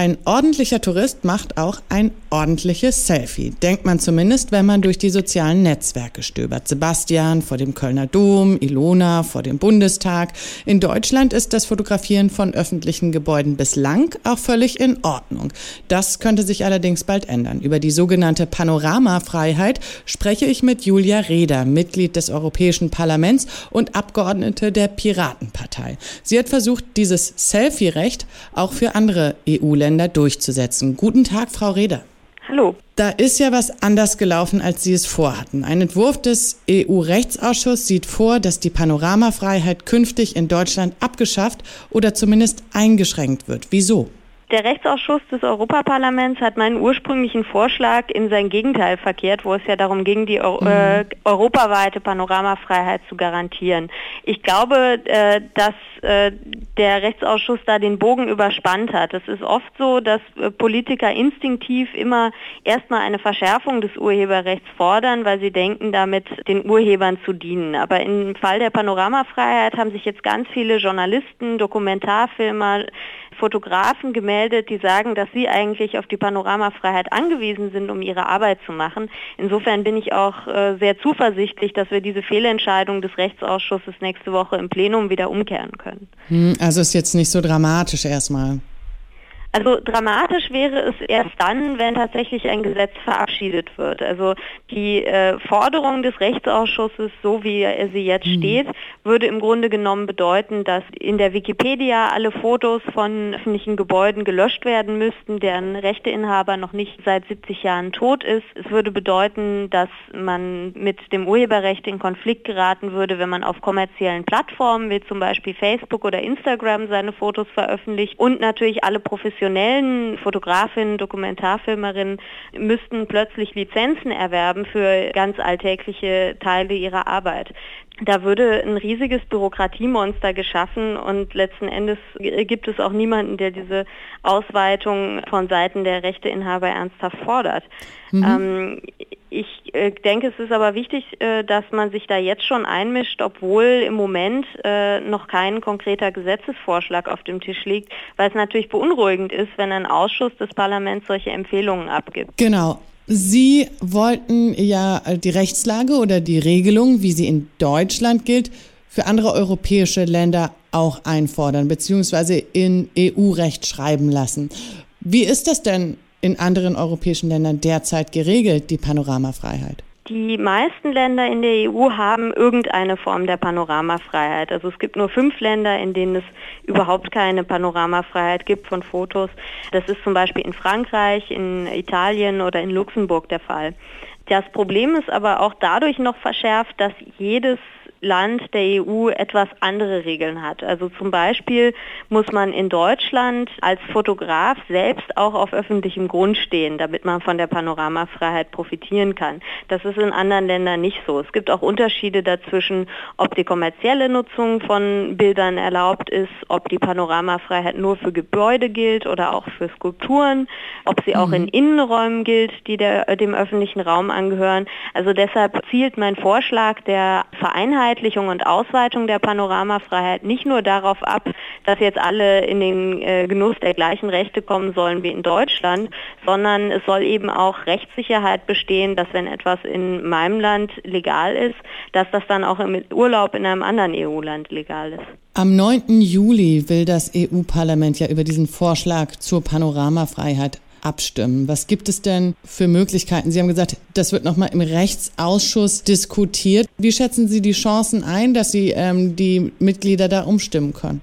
Ein ordentlicher Tourist macht auch ein ordentliches Selfie. Denkt man zumindest, wenn man durch die sozialen Netzwerke stöbert. Sebastian vor dem Kölner Dom, Ilona vor dem Bundestag. In Deutschland ist das Fotografieren von öffentlichen Gebäuden bislang auch völlig in Ordnung. Das könnte sich allerdings bald ändern. Über die sogenannte Panoramafreiheit spreche ich mit Julia Reda, Mitglied des Europäischen Parlaments und Abgeordnete der Piratenpartei. Sie hat versucht, dieses Selfie-Recht auch für andere EU-Länder Länder durchzusetzen. Guten Tag, Frau Reder. Hallo. Da ist ja was anders gelaufen, als Sie es vorhatten. Ein Entwurf des EU-Rechtsausschusses sieht vor, dass die Panoramafreiheit künftig in Deutschland abgeschafft oder zumindest eingeschränkt wird. Wieso? Der Rechtsausschuss des Europaparlaments hat meinen ursprünglichen Vorschlag in sein Gegenteil verkehrt, wo es ja darum ging, die Euro mhm. äh, europaweite Panoramafreiheit zu garantieren. Ich glaube, äh, dass äh, der Rechtsausschuss da den Bogen überspannt hat. Es ist oft so, dass äh, Politiker instinktiv immer erstmal eine Verschärfung des Urheberrechts fordern, weil sie denken, damit den Urhebern zu dienen. Aber im Fall der Panoramafreiheit haben sich jetzt ganz viele Journalisten, Dokumentarfilmer, Fotografen gemeldet, die sagen, dass sie eigentlich auf die Panoramafreiheit angewiesen sind, um ihre Arbeit zu machen. Insofern bin ich auch äh, sehr zuversichtlich, dass wir diese Fehlentscheidung des Rechtsausschusses nächste Woche im Plenum wieder umkehren können. Hm, also ist jetzt nicht so dramatisch erstmal. Also dramatisch wäre es erst dann, wenn tatsächlich ein Gesetz verabschiedet wird. Also die äh, Forderung des Rechtsausschusses, so wie er sie jetzt mhm. steht, würde im Grunde genommen bedeuten, dass in der Wikipedia alle Fotos von öffentlichen Gebäuden gelöscht werden müssten, deren Rechteinhaber noch nicht seit 70 Jahren tot ist. Es würde bedeuten, dass man mit dem Urheberrecht in Konflikt geraten würde, wenn man auf kommerziellen Plattformen wie zum Beispiel Facebook oder Instagram seine Fotos veröffentlicht und natürlich alle professionellen professionellen Fotografinnen, Dokumentarfilmerinnen müssten plötzlich Lizenzen erwerben für ganz alltägliche Teile ihrer Arbeit. Da würde ein riesiges Bürokratiemonster geschaffen und letzten Endes gibt es auch niemanden, der diese Ausweitung von Seiten der Rechteinhaber ernsthaft fordert. Mhm. Ähm, ich äh, denke, es ist aber wichtig, äh, dass man sich da jetzt schon einmischt, obwohl im Moment äh, noch kein konkreter Gesetzesvorschlag auf dem Tisch liegt, weil es natürlich beunruhigend ist, wenn ein Ausschuss des Parlaments solche Empfehlungen abgibt. Genau. Sie wollten ja die Rechtslage oder die Regelung, wie sie in Deutschland gilt, für andere europäische Länder auch einfordern, beziehungsweise in EU-Recht schreiben lassen. Wie ist das denn in anderen europäischen Ländern derzeit geregelt, die Panoramafreiheit? Die meisten Länder in der EU haben irgendeine Form der Panoramafreiheit. Also es gibt nur fünf Länder, in denen es überhaupt keine Panoramafreiheit gibt von Fotos. Das ist zum Beispiel in Frankreich, in Italien oder in Luxemburg der Fall. Das Problem ist aber auch dadurch noch verschärft, dass jedes Land der EU etwas andere Regeln hat. Also zum Beispiel muss man in Deutschland als Fotograf selbst auch auf öffentlichem Grund stehen, damit man von der Panoramafreiheit profitieren kann. Das ist in anderen Ländern nicht so. Es gibt auch Unterschiede dazwischen, ob die kommerzielle Nutzung von Bildern erlaubt ist, ob die Panoramafreiheit nur für Gebäude gilt oder auch für Skulpturen, ob sie mhm. auch in Innenräumen gilt, die der, dem öffentlichen Raum angehören. Also deshalb zielt mein Vorschlag der Vereinheitlichung Vereinheitlichung und Ausweitung der Panoramafreiheit nicht nur darauf ab, dass jetzt alle in den äh, Genuss der gleichen Rechte kommen sollen wie in Deutschland, sondern es soll eben auch Rechtssicherheit bestehen, dass wenn etwas in meinem Land legal ist, dass das dann auch im Urlaub in einem anderen EU-Land legal ist. Am 9. Juli will das EU-Parlament ja über diesen Vorschlag zur Panoramafreiheit abstimmen. Was gibt es denn für Möglichkeiten? Sie haben gesagt, das wird nochmal im Rechtsausschuss diskutiert. Wie schätzen Sie die Chancen ein, dass Sie ähm, die Mitglieder da umstimmen können?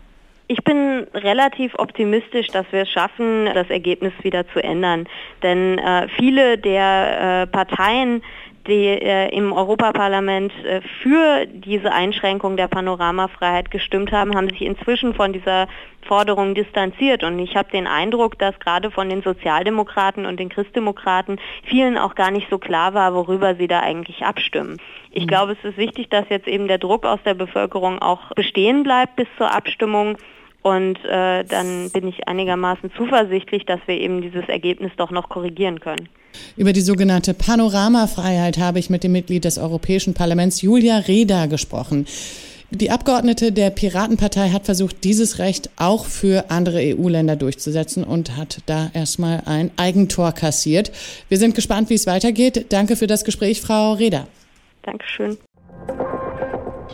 Ich bin relativ optimistisch, dass wir es schaffen, das Ergebnis wieder zu ändern. Denn äh, viele der äh, Parteien, die äh, im Europaparlament äh, für diese Einschränkung der Panoramafreiheit gestimmt haben, haben sich inzwischen von dieser Forderung distanziert. Und ich habe den Eindruck, dass gerade von den Sozialdemokraten und den Christdemokraten vielen auch gar nicht so klar war, worüber sie da eigentlich abstimmen. Ich mhm. glaube, es ist wichtig, dass jetzt eben der Druck aus der Bevölkerung auch bestehen bleibt bis zur Abstimmung. Und äh, dann bin ich einigermaßen zuversichtlich, dass wir eben dieses Ergebnis doch noch korrigieren können. Über die sogenannte Panoramafreiheit habe ich mit dem Mitglied des Europäischen Parlaments Julia Reda gesprochen. Die Abgeordnete der Piratenpartei hat versucht, dieses Recht auch für andere EU-Länder durchzusetzen und hat da erstmal ein Eigentor kassiert. Wir sind gespannt, wie es weitergeht. Danke für das Gespräch, Frau Reda. Dankeschön.